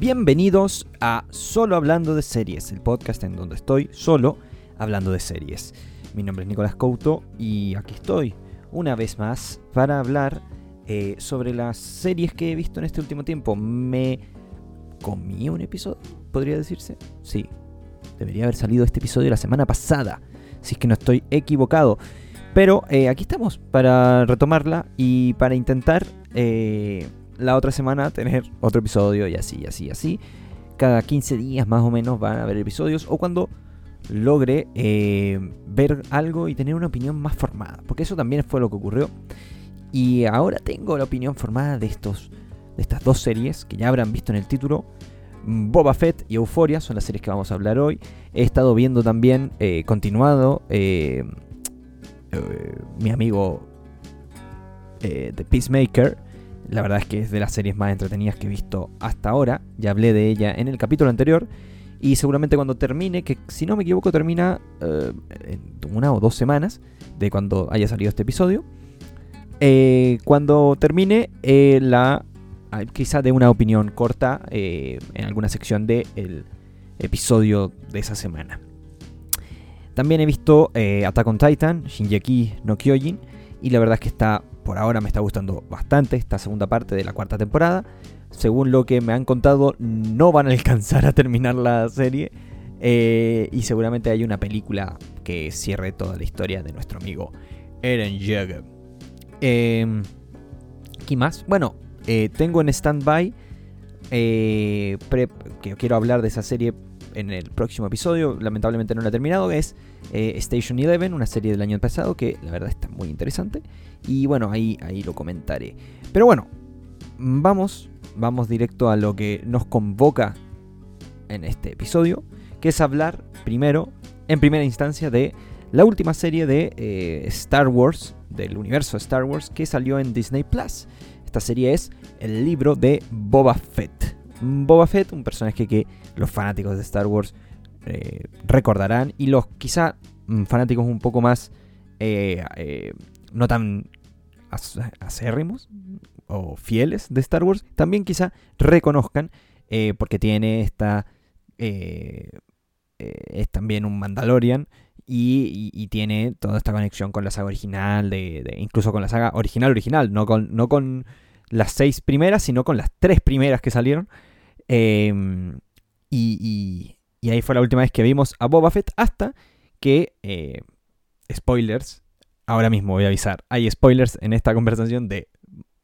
Bienvenidos a Solo Hablando de Series, el podcast en donde estoy solo hablando de series. Mi nombre es Nicolás Couto y aquí estoy una vez más para hablar eh, sobre las series que he visto en este último tiempo. Me comí un episodio, podría decirse. Sí, debería haber salido este episodio la semana pasada, si es que no estoy equivocado. Pero eh, aquí estamos para retomarla y para intentar eh, la otra semana tener otro episodio y así, así, así. Cada 15 días más o menos van a haber episodios o cuando logre eh, ver algo y tener una opinión más formada. Porque eso también fue lo que ocurrió. Y ahora tengo la opinión formada de, estos, de estas dos series que ya habrán visto en el título. Boba Fett y Euphoria son las series que vamos a hablar hoy. He estado viendo también, continuado, eh, mi amigo eh, The Peacemaker. La verdad es que es de las series más entretenidas que he visto hasta ahora. Ya hablé de ella en el capítulo anterior. Y seguramente cuando termine, que si no me equivoco termina eh, en una o dos semanas de cuando haya salido este episodio. cuando termine la quizá de una opinión corta en alguna sección del episodio de esa semana. También he visto eh, Attack on Titan, Shinjeki no Kyojin, y la verdad es que está, por ahora me está gustando bastante esta segunda parte de la cuarta temporada. Según lo que me han contado, no van a alcanzar a terminar la serie. Eh, y seguramente hay una película que cierre toda la historia de nuestro amigo Eren Yeager. Eh, ¿Qué más? Bueno, eh, tengo en stand-by que quiero hablar de esa serie en el próximo episodio, lamentablemente no lo he terminado, es eh, Station Eleven, una serie del año pasado que la verdad está muy interesante. Y bueno, ahí, ahí lo comentaré. Pero bueno, vamos, vamos directo a lo que nos convoca en este episodio, que es hablar primero, en primera instancia, de la última serie de eh, Star Wars, del universo Star Wars, que salió en Disney Plus. Esta serie es el libro de Boba Fett. Boba Fett, un personaje que los fanáticos de Star Wars eh, recordarán y los quizá mm, fanáticos un poco más eh, eh, no tan acérrimos o fieles de Star Wars también quizá reconozcan porque tiene esta es también un Mandalorian y, tiene toda esta conexión con la saga original, de, incluso con la saga original original, no con, no con las seis primeras, sino con las tres primeras que salieron. Em, y, ahí fue la última vez que vimos a Boba Fett hasta que... Eh, spoilers. Ahora mismo voy a avisar. Hay spoilers en esta conversación de,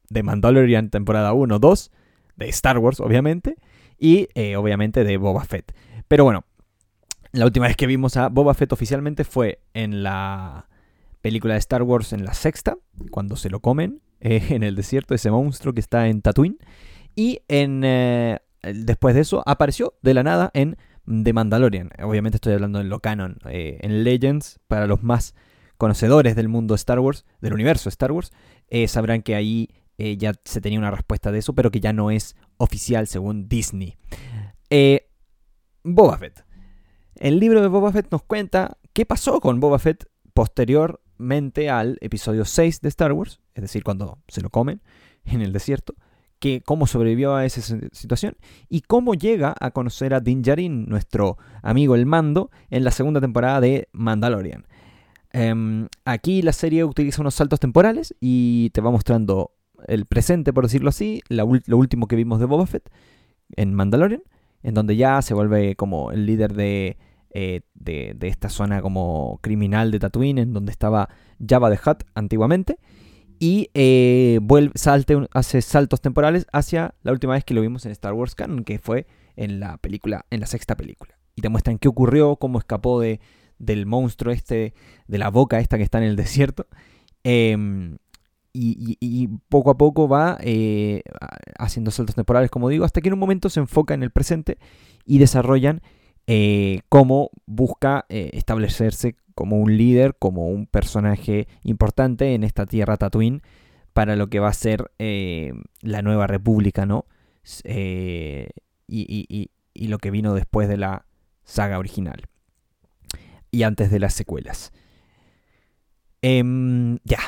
de Mandalorian temporada 1, 2. De Star Wars, obviamente. Y eh, obviamente de Boba Fett. Pero bueno, la última vez que vimos a Boba Fett oficialmente fue en la película de Star Wars en la sexta, cuando se lo comen eh, en el desierto, ese monstruo que está en Tatooine. Y en después de eso apareció de la nada en The Mandalorian. Obviamente estoy hablando en lo canon, eh, en Legends, para los más conocedores del mundo Star Wars, del universo Star Wars, eh, sabrán que ahí eh, ya se tenía una respuesta de eso, pero que ya no es oficial según Disney. Boba Fett. El libro de Boba Fett nos cuenta qué pasó con Boba Fett posteriormente al episodio 6 de Star Wars, es decir, cuando se lo comen en el desierto que, cómo sobrevivió a esa situación y cómo llega a conocer a Din Djarin, nuestro amigo el mando, en la segunda temporada de Mandalorian. Em, aquí la serie utiliza unos saltos temporales y te va mostrando el presente, por decirlo así, lo último que vimos de Boba Fett en Mandalorian, en donde ya se vuelve como el líder de, eh, de, esta zona como criminal de Tatooine, en donde estaba Jabba the Hutt antiguamente y eh, vuelve, salte, hace saltos temporales hacia la última vez que lo vimos en Star Wars Canon, que fue en la película, en la sexta película. Y te muestran qué ocurrió, cómo escapó de, del monstruo este, de la boca esta que está en el desierto. Em, y, poco a poco va eh, haciendo saltos temporales, como digo, hasta que en un momento se enfoca en el presente y desarrollan eh, cómo busca establecerse como un líder, como un personaje importante en esta tierra Tatooine para lo que va a ser eh, la nueva república, ¿no? Eh, y, lo que vino después de la saga original y antes de las secuelas. Em, ya,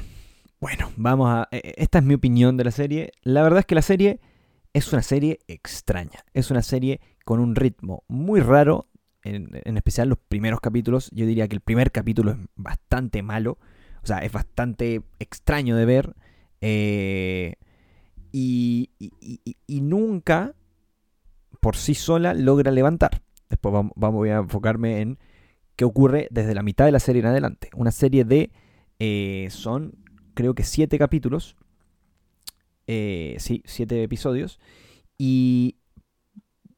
bueno, vamos a... E, e, esta es mi opinión de la serie. La verdad es que la serie es una serie extraña. Es una serie con un ritmo muy raro. En, especial los primeros capítulos. Yo diría que el primer capítulo es bastante malo. O sea, es bastante extraño de ver. Eh, y, nunca por sí sola logra levantar. Después vamos, voy a enfocarme en qué ocurre desde la mitad de la serie en adelante. Una serie de... Eh, son creo que siete capítulos. Eh, sí, siete episodios. Y...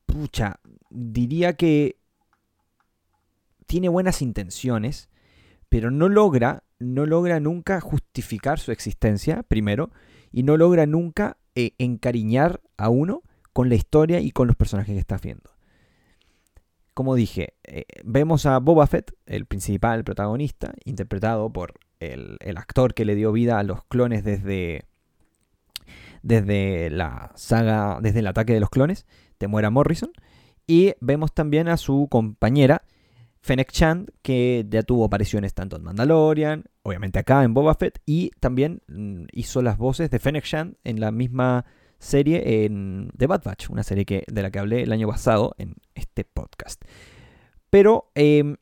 Pucha, diría que tiene buenas intenciones, pero no logra, no logra nunca justificar su existencia, primero, y no logra nunca eh, encariñar a uno con la historia y con los personajes que estás viendo. Como dije, eh, vemos a Boba Fett, el principal protagonista, interpretado por el, actor que le dio vida a los clones desde, desde la saga, desde el ataque de los clones, Temuera Morrison. Y vemos también a su compañera, Fennec Chan, que ya tuvo apariciones tanto en Mandalorian, obviamente acá en Boba Fett, y también mm, hizo las voces de Fennec Chan en la misma serie en The Bad Batch, una serie que, de la que hablé el año pasado en este podcast. Pero em,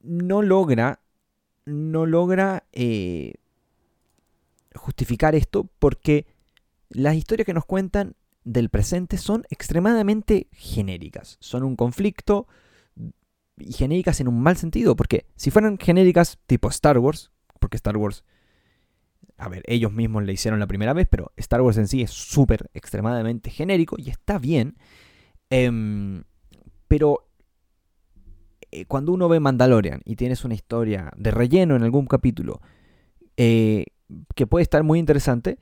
no logra, no logra eh, justificar esto porque las historias que nos cuentan del presente son extremadamente genéricas. Son un conflicto y genéricas en un mal sentido, porque si fueran genéricas tipo Star Wars, porque Star Wars, a ver, ellos mismos le hicieron la primera vez, pero Star Wars en sí es súper extremadamente genérico y está bien, em, pero eh, cuando uno ve Mandalorian y tienes una historia de relleno en algún capítulo eh, que puede estar muy interesante,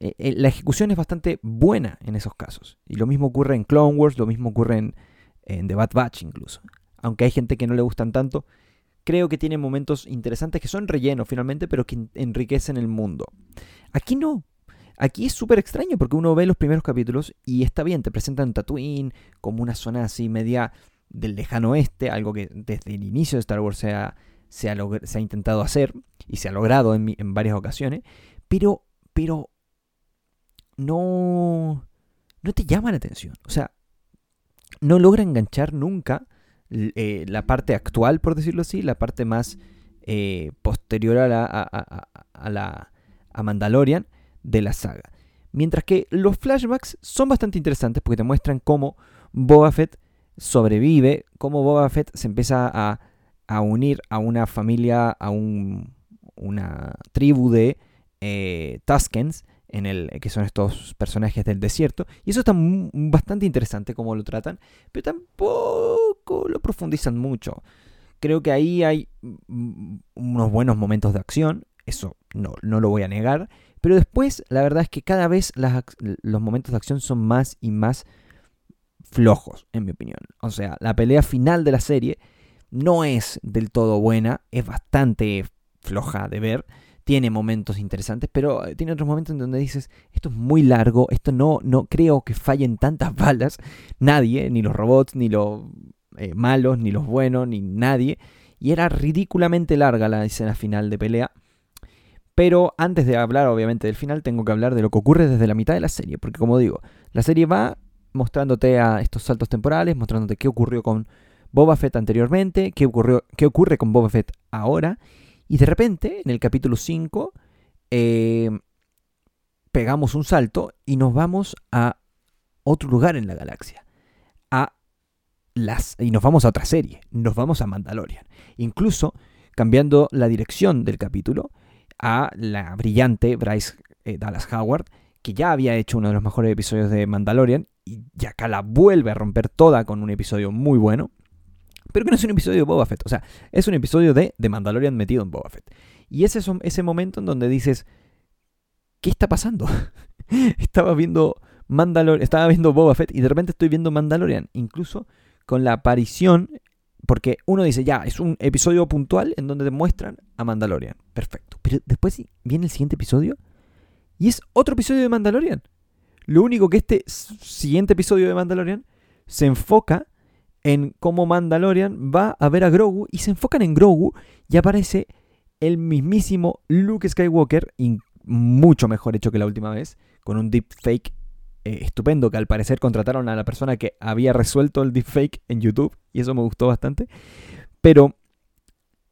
eh, la ejecución es bastante buena en esos casos. Y lo mismo ocurre en Clone Wars, lo mismo ocurre en, en The Bad Batch incluso aunque hay gente que no le gustan tanto, creo que tiene momentos interesantes que son relleno finalmente, pero que enriquecen el mundo. Aquí no. Aquí es súper extraño porque uno ve los primeros capítulos y está bien, te presentan Tatooine como una zona así media del lejano oeste, algo que desde el inicio de Star Wars se ha, se ha, intentado hacer y se ha logrado en, en varias ocasiones, pero, pero no, no te llama la atención. O sea, no logra enganchar nunca eh, la parte actual, por decirlo así, la parte más eh, posterior a la, a, la a Mandalorian de la saga. Mientras que los flashbacks son bastante interesantes porque te muestran cómo Boba Fett sobrevive, cómo Boba Fett se empieza a, a unir a una familia, a un, una tribu de eh, Tuskens, en el, que son estos personajes del desierto. Y eso está bastante interesante como lo tratan, pero tampoco lo profundizan mucho. Creo que ahí hay unos buenos momentos de acción, eso no, no lo voy a negar, pero después la verdad es que cada vez los momentos de acción son más y más flojos, en mi opinión. O sea, la pelea final de la serie no es del todo buena, es bastante floja de ver tiene momentos interesantes, pero eh, tiene otros momentos en donde dices, esto es muy largo, esto no, no creo que fallen tantas balas, nadie, ni los robots, ni los eh, malos, ni los buenos, ni nadie, y era ridículamente larga la escena final de pelea. Pero antes de hablar obviamente del final, tengo que hablar de lo que ocurre desde la mitad de la serie, porque como digo, la serie va mostrándote a estos saltos temporales, mostrándote qué ocurrió con Boba Fett anteriormente, qué, ocurrió, qué ocurre con Boba Fett ahora, y de repente, en el capítulo 5, eh, pegamos un salto y nos vamos a otro lugar en la galaxia. Las, y nos vamos a otra serie. Nos vamos a Mandalorian. Incluso cambiando la dirección del capítulo a la brillante Bryce eh, Dallas Howard, que ya había hecho uno de los mejores episodios de Mandalorian y acá la vuelve a romper toda con un episodio muy bueno pero que no es un episodio de Boba Fett. O sea, es un episodio de, de Mandalorian metido en Boba Fett. Y ese es ese momento en donde dices, ¿qué está pasando? estaba viendo Mandalorian, estaba viendo Boba Fett y de repente estoy viendo Mandalorian. Incluso con la aparición, porque uno dice, ya, es un episodio puntual en donde te muestran a Mandalorian. Perfecto. Pero después viene el siguiente episodio y es otro episodio de Mandalorian. Lo único que este siguiente episodio de Mandalorian se enfoca en cómo Mandalorian va a ver a Grogu y se enfocan en Grogu y aparece el mismísimo Luke Skywalker, mucho mejor hecho que la última vez, con un deepfake eh, estupendo, que al parecer contrataron a la persona que había resuelto el deepfake en YouTube, y eso me gustó bastante. Pero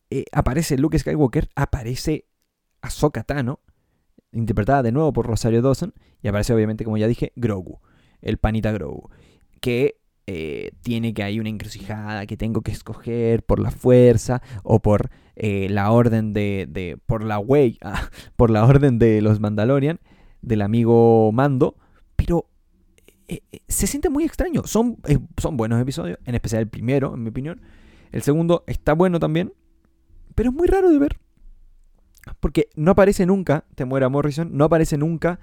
eh, aparece Luke Skywalker, aparece Ahsoka Tano, interpretada de nuevo por Rosario Dawson, y aparece obviamente, como ya dije, Grogu, el panita Grogu, que eh, tiene que hay una encrucijada que tengo que escoger por la fuerza o por la orden de, por la way, ah, por la orden de los Mandalorian, del amigo Mando, pero eh, se siente muy extraño. Son, son buenos episodios, en especial el primero, en mi opinión. El segundo está bueno también, pero es muy raro de ver. Porque no aparece nunca, te muera Morrison, no aparece nunca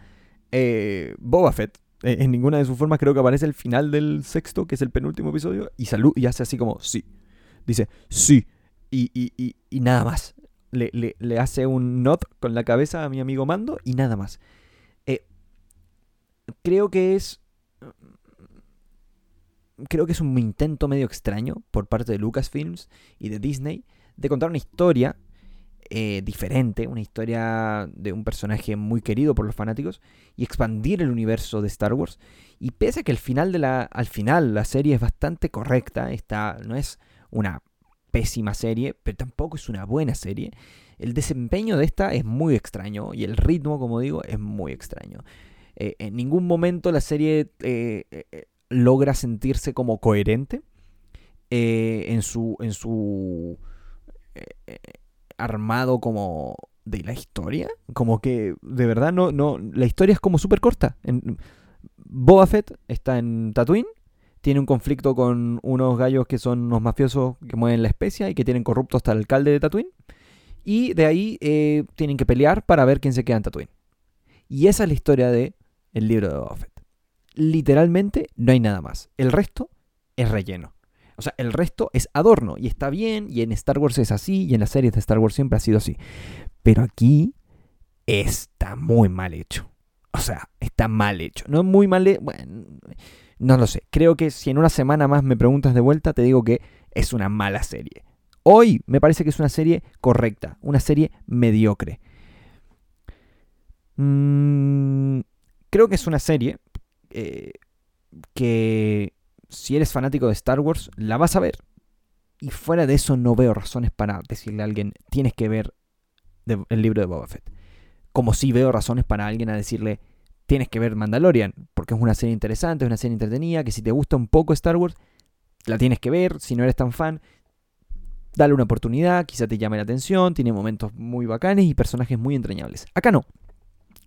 Boba Fett eh, en ninguna de sus formas creo que aparece el final del sexto, que es el penúltimo episodio, y, salud, y hace así como, sí. Dice, sí. Y, y, y, nada más. Le, le, hace un nod con la cabeza a mi amigo Mando y nada más. Creo que es... Creo que es un intento medio extraño por parte de Lucasfilms y de Disney de contar una historia eh, diferente, una historia de un personaje muy querido por los fanáticos y expandir el universo de Star Wars. Y pese a que al final, de la, al final la serie es bastante correcta, está, no es una pésima serie, pero tampoco es una buena serie, el desempeño de esta es muy extraño y el ritmo, como digo, es muy extraño. Eh, en ningún momento la serie eh, logra sentirse como coherente en su... En su armado como de la historia. Como que de verdad no, no, la historia es como súper corta. En, Boba Fett está en Tatooine, tiene un conflicto con unos gallos que son unos mafiosos que mueven la especia y que tienen corrupto hasta el alcalde de Tatooine. Y de ahí eh, tienen que pelear para ver quién se queda en Tatooine. Y esa es la historia de el libro de Boba Fett. Literalmente no hay nada más. El resto es relleno. O sea, el resto es adorno y está bien, y en Star Wars es así, y en las series de Star Wars siempre ha sido así. Pero aquí está muy mal hecho. O sea, está mal hecho. No es muy mal hecho. Bueno, no lo sé. Creo que si en una semana más me preguntas de vuelta, te digo que es una mala serie. Hoy me parece que es una serie correcta, una serie mediocre. Mm, creo que es una serie eh, que si eres fanático de Star Wars, la vas a ver. Y fuera de eso no veo razones para decirle a alguien, tienes que ver el libro de Boba Fett. Como si veo razones para alguien a decirle, tienes que ver Mandalorian, porque es una serie interesante, es una serie entretenida, que si te gusta un poco Star Wars, la tienes que ver, si no eres tan fan, dale una oportunidad, quizá te llame la atención, tiene momentos muy bacanes y personajes muy entrañables. Acá no.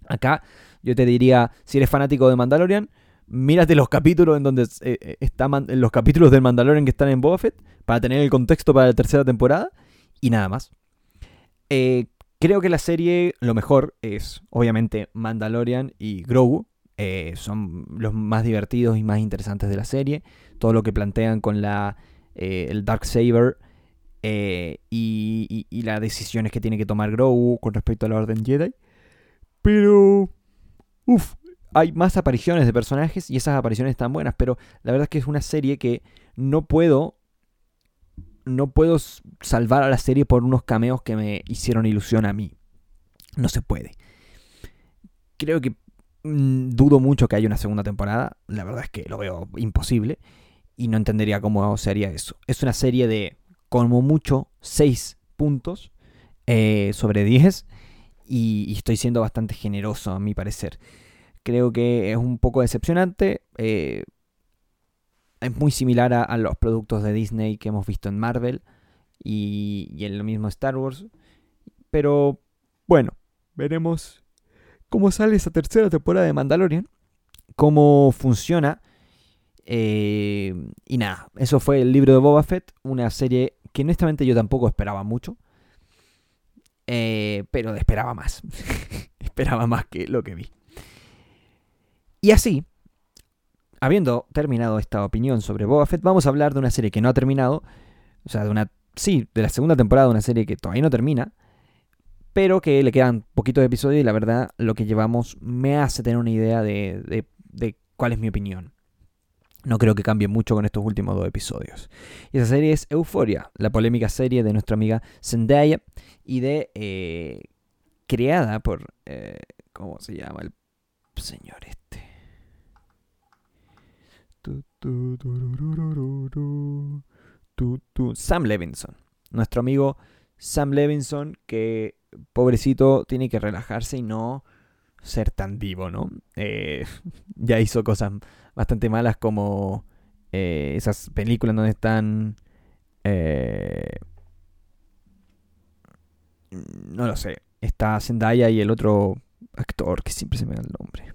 Acá yo te diría, si eres fanático de Mandalorian, mírate los capítulos en donde eh, eh, están los capítulos del Mandalorian que están en Boba Fett para tener el contexto para la tercera temporada y nada más. Eh, creo que la serie lo mejor es obviamente Mandalorian y Grogu. son los más divertidos y más interesantes de la serie. Todo lo que plantean con la, el Dark Saber y, y, y las decisiones que tiene que tomar Grogu con respecto a la Orden Jedi. Pero... Uf, hay más apariciones de personajes y esas apariciones están buenas, pero la verdad es que es una serie que no puedo no puedo salvar a la serie por unos cameos que me hicieron ilusión a mí. No se puede. Creo que mm, dudo mucho que haya una segunda temporada. La verdad es que lo veo imposible. Y no entendería cómo se haría eso. Es una serie de, como mucho, 6 puntos eh, sobre 10. Y estoy siendo bastante generoso, a mi parecer. Creo que es un poco decepcionante. Eh, es muy similar a, los productos de Disney que hemos visto en Marvel y, en lo mismo Star Wars. Pero bueno, veremos cómo sale esa tercera temporada de Mandalorian, cómo funciona. Eh, y nada, eso fue el libro de Boba Fett, una serie que honestamente yo tampoco esperaba mucho. Eh, pero esperaba más. esperaba más que lo que vi. Y así, habiendo terminado esta opinión sobre Boba Fett, vamos a hablar de una serie que no ha terminado. O sea, de una. Sí, de la segunda temporada de una serie que todavía no termina. Pero que le quedan poquitos episodios y la verdad lo que llevamos me hace tener una idea de, de, cuál es mi opinión. No creo que cambie mucho con estos últimos dos episodios. Y esa serie es Euphoria, la polémica serie de nuestra amiga Zendaya y de eh, creada por eh, ¿cómo se llama el señor este? Sam Levinson. Nuestro amigo Sam Levinson, que pobrecito tiene que relajarse y no ser tan vivo, ¿no? Eh, ya hizo cosas bastante malas como eh, esas películas donde están... Eh, no lo sé. Está Zendaya y el otro actor que siempre se me da el nombre.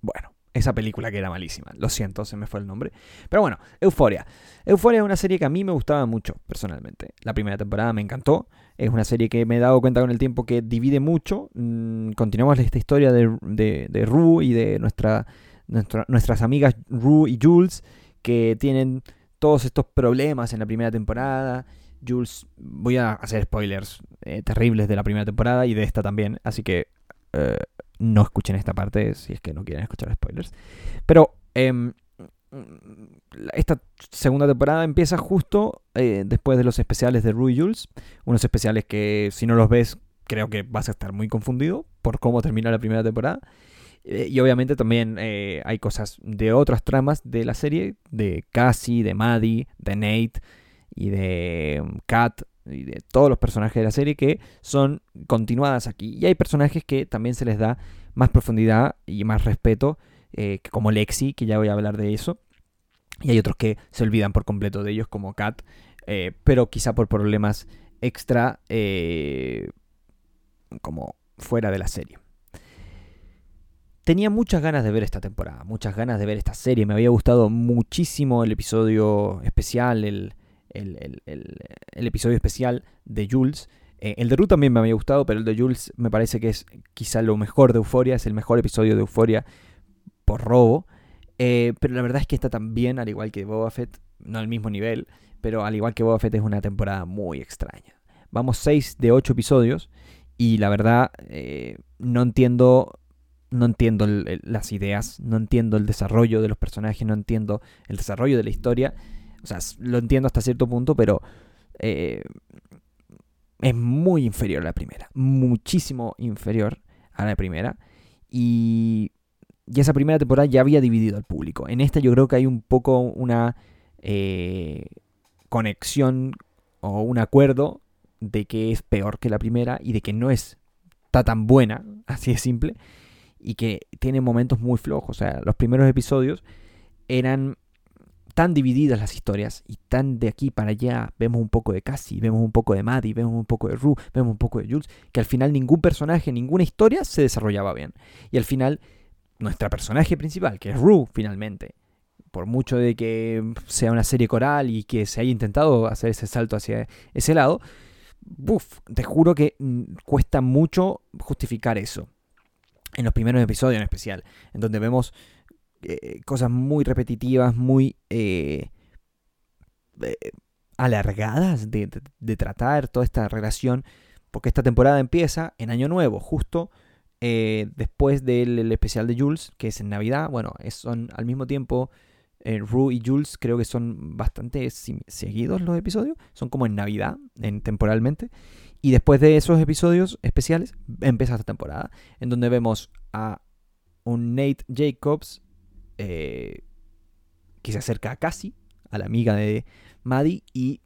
Bueno, esa película que era malísima. Lo siento, se me fue el nombre. Pero bueno, Euforia. Euforia es una serie que a mí me gustaba mucho, personalmente. La primera temporada me encantó. Es una serie que me he dado cuenta con el tiempo que divide mucho. Mm, continuamos esta historia de, de, de Rue y de nuestra, nuestras amigas Rue y Jules, que tienen todos estos problemas en la primera temporada. Jules, voy a hacer spoilers eh, terribles de la primera temporada y de esta también, así que eh, no escuchen esta parte si es que no quieren escuchar spoilers. Pero em, esta segunda temporada empieza justo eh, después de los especiales de Rue Jules. Unos especiales que si no los ves creo que vas a estar muy confundido por cómo termina la primera temporada. Eh, y obviamente también eh, hay cosas de otras tramas de la serie, de Cassie, de Maddie, de Nate y de um, Kat y de todos los personajes de la serie que son continuadas aquí. Y hay personajes que también se les da más profundidad y más respeto, eh, como Lexi, que ya voy a hablar de eso. Y hay otros que se olvidan por completo de ellos, como Kat, pero quizá por problemas extra, eh, como fuera de la serie. Tenía muchas ganas de ver esta temporada, muchas ganas de ver esta serie. Me había gustado muchísimo el episodio especial, el, el, episodio especial de Jules. Eh, el de Ruth también me había gustado, pero el de Jules me parece que es quizá lo mejor de Euforia, es el mejor episodio de Euforia por robo. Eh, pero la verdad es que está también, al igual que Boba Fett, no al mismo nivel, pero al igual que Boba Fett es una temporada muy extraña. Vamos 6 de 8 episodios y la verdad eh, no entiendo no entiendo las ideas, no entiendo el desarrollo de los personajes, no entiendo el desarrollo de la historia. O sea, lo entiendo hasta cierto punto, pero eh, es muy inferior a la primera. Muchísimo inferior a la primera. Y, y esa primera temporada ya había dividido al público. En esta yo creo que hay un poco una eh, conexión o un acuerdo de que es peor que la primera y de que no es, está tan buena, así de simple, y que tiene momentos muy flojos. O sea, los primeros episodios eran tan divididas las historias y tan de aquí para allá. Vemos un poco de Cassie, vemos un poco de Maddie, vemos un poco de Rue, vemos un poco de Jules, que al final ningún personaje, ninguna historia se desarrollaba bien. Y al final, nuestra personaje principal, que es Rue, finalmente, por mucho de que sea una serie coral y que se haya intentado hacer ese salto hacia ese lado, buf, te juro que mm, cuesta mucho justificar eso. En los primeros episodios en especial, en donde vemos eh, cosas muy repetitivas, muy eh, eh, alargadas de, tratar toda esta relación, porque esta temporada empieza en Año Nuevo, justo después del especial de Jules, que es en Navidad. Bueno, son al mismo tiempo, Rue y Jules creo que son bastante seguidos los episodios, son como en Navidad, en, temporalmente. Y después de esos episodios especiales, empieza esta temporada, en donde vemos a un Nate Jacobs eh, que se acerca a Cassie, a la amiga de Maddie, y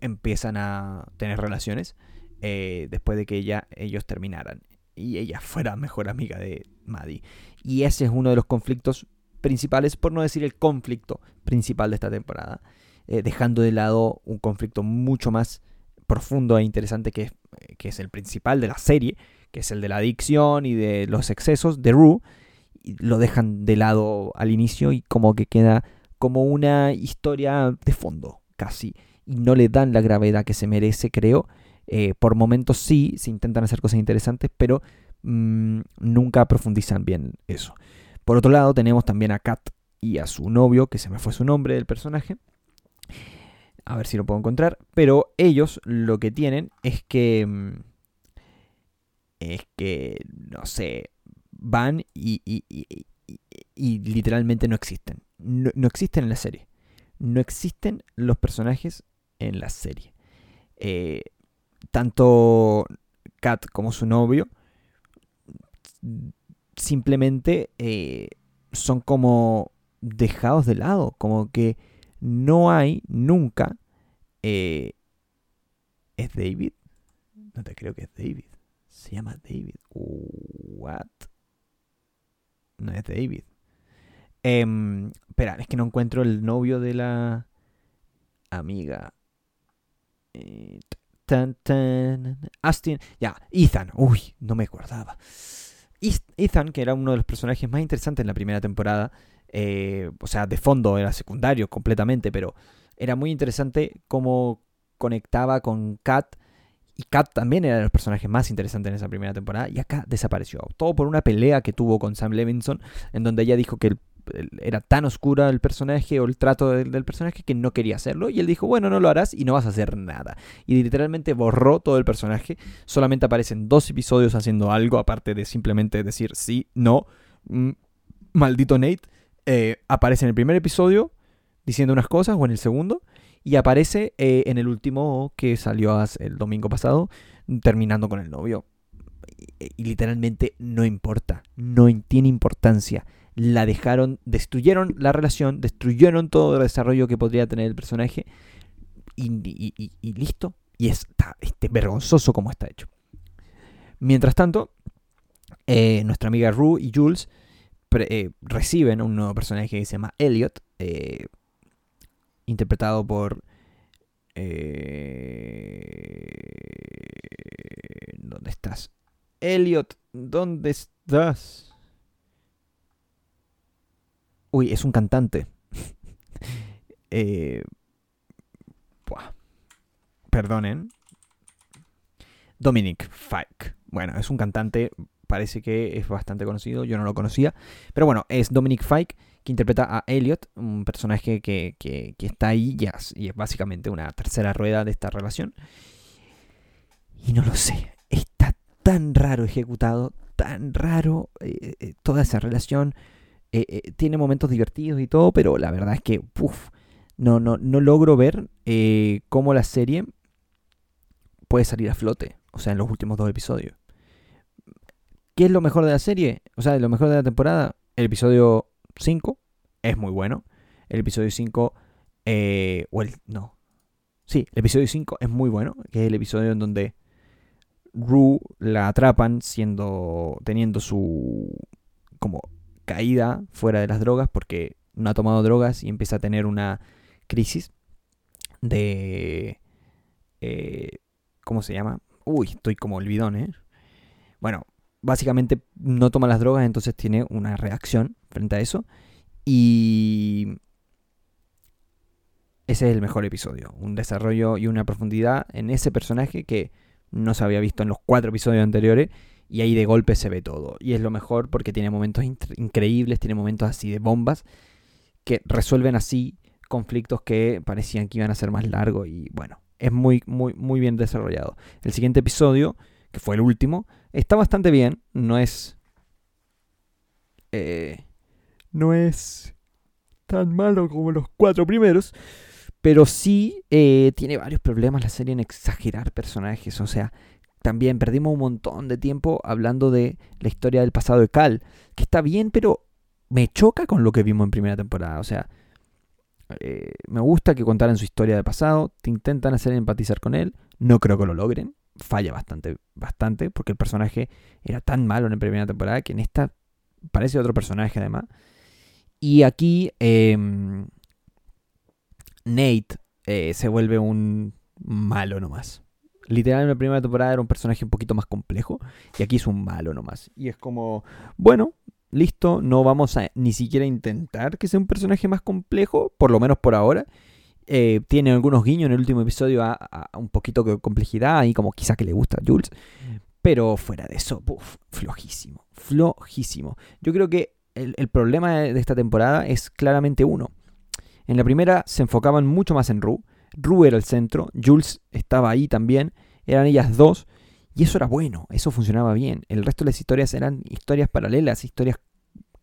empiezan a tener relaciones eh, después de que ella, ellos terminaran y ella fuera mejor amiga de Maddie. Y ese es uno de los conflictos principales, por no decir el conflicto principal de esta temporada, eh, dejando de lado un conflicto mucho más profundo e interesante que es, que es el principal de la serie, que es el de la adicción y de los excesos de Rue, lo dejan de lado al inicio y como que queda como una historia de fondo, casi. Y no le dan la gravedad que se merece, creo. Eh, por momentos sí, se intentan hacer cosas interesantes, pero mm, nunca profundizan bien eso. Por otro lado, tenemos también a Kat y a su novio, que se me fue su nombre del personaje. A ver si lo puedo encontrar. Pero ellos lo que tienen es que... Mm, es que, no sé, van y, y, literalmente no existen. No, existen en la serie. No existen los personajes en la serie. Eh, tanto Kat como su novio simplemente eh, son como dejados de lado, como que no hay nunca... Eh, ¿Es David? No te creo que es David. Se llama David. What? No es David. Eh, espera, es que no encuentro el novio de la amiga. Eh, tan, tan, Astin. Ya, Ethan. Uy, no me acordaba. Ethan, que era uno de los personajes más interesantes en la primera temporada. Eh, o sea, de fondo era secundario completamente, pero era muy interesante cómo conectaba con Kat. Y Kat también era de los personajes más interesantes en esa primera temporada. Y acá desapareció. Todo por una pelea que tuvo con Sam Levinson. En donde ella dijo que el era tan oscura el personaje o el trato del, personaje que no quería hacerlo. Y él dijo, bueno, no lo harás y no vas a hacer nada. Y literalmente borró todo el personaje. Solamente aparecen dos episodios haciendo algo, aparte de simplemente decir sí, no. Mm, maldito Nate. Eh, aparece en el primer episodio diciendo unas cosas o en el segundo. Y aparece eh, en el último que salió el domingo pasado, terminando con el novio. y literalmente no importa, no tiene importancia la dejaron, destruyeron la relación, destruyeron todo el desarrollo que podría tener el personaje y, listo. Y está este, vergonzoso como está hecho. Mientras tanto, eh, nuestra amiga Rue y Jules eh, reciben un nuevo personaje que se llama Elliot, eh, interpretado por... ¿Dónde estás? Elliot, ¿dónde estás? Uy, es un cantante. eh, perdonen. Dominic Fike. Bueno, es un cantante, parece que es bastante conocido, yo no lo conocía. Pero bueno, es Dominic Fike que interpreta a Elliot, un personaje que, que, está ahí y es, y es, básicamente una tercera rueda de esta relación. Y no lo sé, está tan raro ejecutado, tan raro eh, eh, toda esa relación. Eh, tiene momentos divertidos y todo, pero la verdad es que no, no, no logro ver cómo la serie puede salir a flote, o sea, en los últimos dos episodios. ¿Qué es lo mejor de la serie? O sea, lo mejor de la temporada, el episodio 5 es muy bueno. El episodio 5, o el, no. Sí, el episodio 5 es muy bueno, que es el episodio en donde Rue la atrapan siendo, teniendo su, como caída fuera de las drogas porque no ha tomado drogas y empieza a tener una crisis de... Eh, ¿Cómo se llama? Uy, estoy como olvidón, ¿eh? Bueno, básicamente no toma las drogas, entonces tiene una reacción frente a eso. Y ese es el mejor episodio. Un desarrollo y una profundidad en ese personaje que no se había visto en los cuatro episodios anteriores y ahí de golpe se ve todo. Y es lo mejor porque tiene momentos increíbles, tiene momentos así de bombas que resuelven así conflictos que parecían que iban a ser más largos y bueno, es muy, muy, muy bien desarrollado. El siguiente episodio, que fue el último, está bastante bien, no es... Eh, no es tan malo como los cuatro primeros, pero sí eh, tiene varios problemas la serie en exagerar personajes, o sea, también perdimos un montón de tiempo hablando de la historia del pasado de Cal, que está bien, pero me choca con lo que vimos en primera temporada. O sea, eh, me gusta que contaran su historia de pasado, te intentan hacer empatizar con él, no creo que lo logren, falla bastante, bastante, porque el personaje era tan malo en la primera temporada que en esta parece otro personaje además. Y aquí em, Nate eh, se vuelve un malo nomás. Literal en la primera temporada era un personaje un poquito más complejo y aquí es un malo nomás. Y es como, bueno, listo, no vamos a ni siquiera intentar que sea un personaje más complejo, por lo menos por ahora. Eh, tiene algunos guiños en el último episodio a, un poquito de complejidad y como quizá que le gusta a Jules. Pero fuera de eso, flojísimo, flojísimo. Yo creo que el, el problema de esta temporada es claramente uno. En la primera se enfocaban mucho más en Rue Rue era el centro, Jules estaba ahí también, eran ellas dos, y eso era bueno, eso funcionaba bien. El resto de las historias eran historias paralelas, historias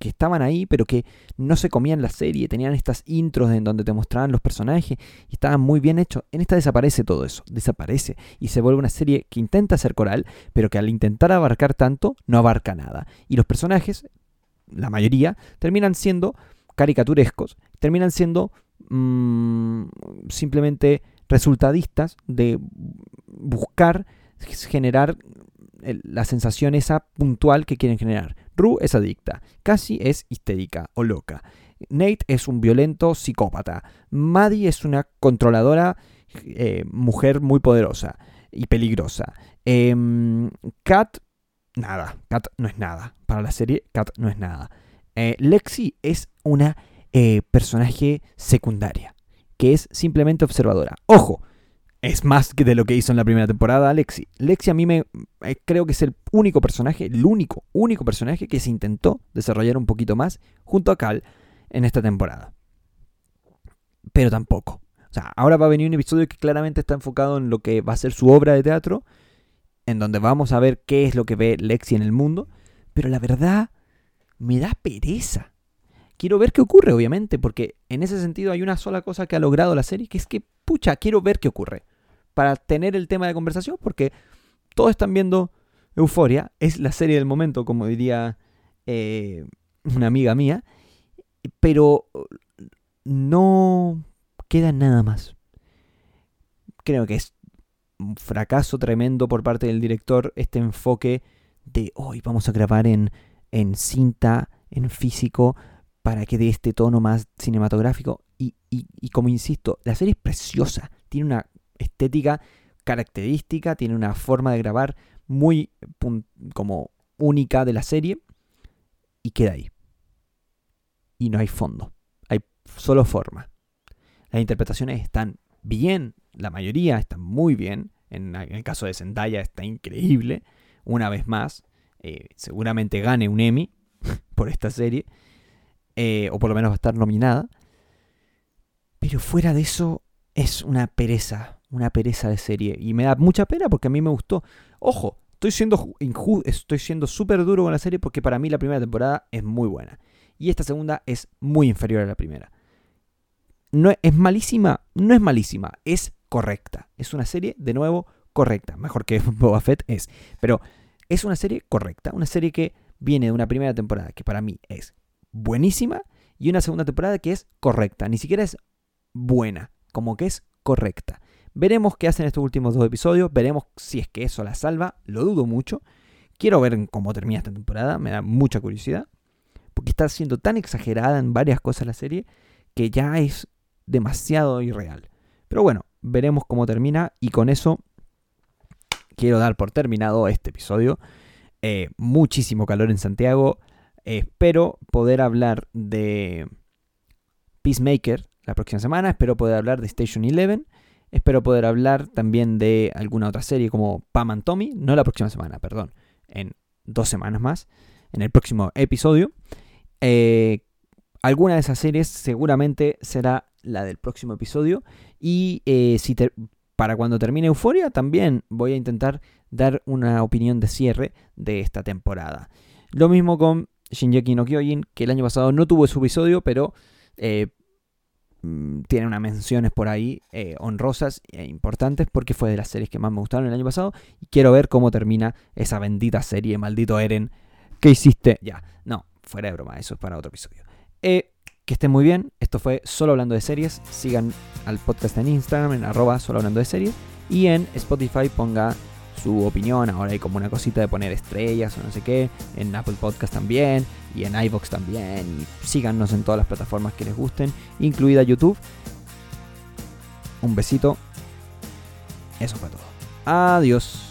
que estaban ahí, pero que no se comían la serie, tenían estas intros en donde te mostraban los personajes y estaban muy bien hechos. En esta desaparece todo eso, desaparece y se vuelve una serie que intenta ser coral, pero que al intentar abarcar tanto, no abarca nada. Y los personajes, la mayoría, terminan siendo caricaturescos, terminan siendo mm, simplemente resultadistas de buscar generar la sensación esa puntual que quieren generar. Rue es adicta, Cassie es histérica o loca. Nate es un violento psicópata. Maddie es una controladora eh, mujer muy poderosa y peligrosa. Em, Kat, nada. Kat no es nada. Para la serie, Kat no es nada. Eh, Lexi es una eh, personaje secundaria, que es simplemente observadora. Ojo, es más que de lo que hizo en la primera temporada Lexi. Lexi a mí me creo que es el único personaje, el único, único personaje que se intentó desarrollar un poquito más junto a Cal en esta temporada. Pero tampoco. O sea, ahora va a venir un episodio que claramente está enfocado en lo que va a ser su obra de teatro, en donde vamos a ver qué es lo que ve Lexi en el mundo, pero la verdad me da pereza. Quiero ver qué ocurre, obviamente, porque en ese sentido hay una sola cosa que ha logrado la serie, que es que, pucha, quiero ver qué ocurre. Para tener el tema de conversación, porque todos están viendo Euforia, es la serie del momento, como diría eh, una amiga mía, pero no queda nada más. Creo que es un fracaso tremendo por parte del director este enfoque de hoy vamos a grabar en, en cinta, en físico, para que dé este tono más cinematográfico. Y, y, como insisto, la serie es preciosa, tiene una estética característica, tiene una forma de grabar muy como única de la serie y queda ahí y no hay fondo. Hay solo forma. Las interpretaciones están bien, la mayoría están muy bien. En, el caso de Zendaya está increíble. Una vez más, eh, seguramente gane un Emmy por esta serie. Eh, o por lo menos va a estar nominada. Pero fuera de eso, es una pereza. Una pereza de serie. Y me da mucha pena porque a mí me gustó. Ojo, estoy siendo estoy siendo súper duro con la serie porque para mí la primera temporada es muy buena y esta segunda es muy inferior a la primera. No es malísima, no es malísima, es correcta. Es una serie de nuevo correcta, mejor que Boba Fett es, pero es una serie correcta, una serie que viene de una primera temporada que para mí es buenísima y una segunda temporada que es correcta, ni siquiera es buena, como que es correcta. Veremos qué hacen estos últimos dos episodios, veremos si es que eso la salva, lo dudo mucho. Quiero ver cómo termina esta temporada, me da mucha curiosidad porque está siendo tan exagerada en varias cosas la serie que ya es demasiado irreal. Pero bueno, veremos cómo termina y con eso quiero dar por terminado este episodio. Eh, muchísimo calor en Santiago. espero poder hablar de Peacemaker la próxima semana. Espero poder hablar de Station Eleven. Espero poder hablar también de alguna otra serie como Pam and Tommy. No la próxima semana, perdón. En dos semanas más. En el próximo episodio. Eh, alguna de esas series seguramente será la del próximo episodio. Y eh, si para cuando termine Euforia también voy a intentar dar una opinión de cierre de esta temporada. Lo mismo con Shinjeki no Kyojin, que el año pasado no tuvo su episodio, pero eh, tiene unas menciones por ahí honrosas e importantes porque fue de las series que más me gustaron el año pasado. Y quiero ver cómo termina esa bendita serie, maldito Eren. ¿Qué hiciste? Ya, no, fuera de broma, eso es para otro episodio. Eh, que estén muy bien, esto fue Solo Hablando de Series, sigan al podcast en Instagram, en arroba Solo Hablando de Series, y en Spotify ponga su opinión, ahora hay como una cosita de poner estrellas o no sé qué, en Apple Podcast también, y en iVoox también, y síganos en todas las plataformas que les gusten, incluida YouTube. Un besito. Eso fue todo. Adiós.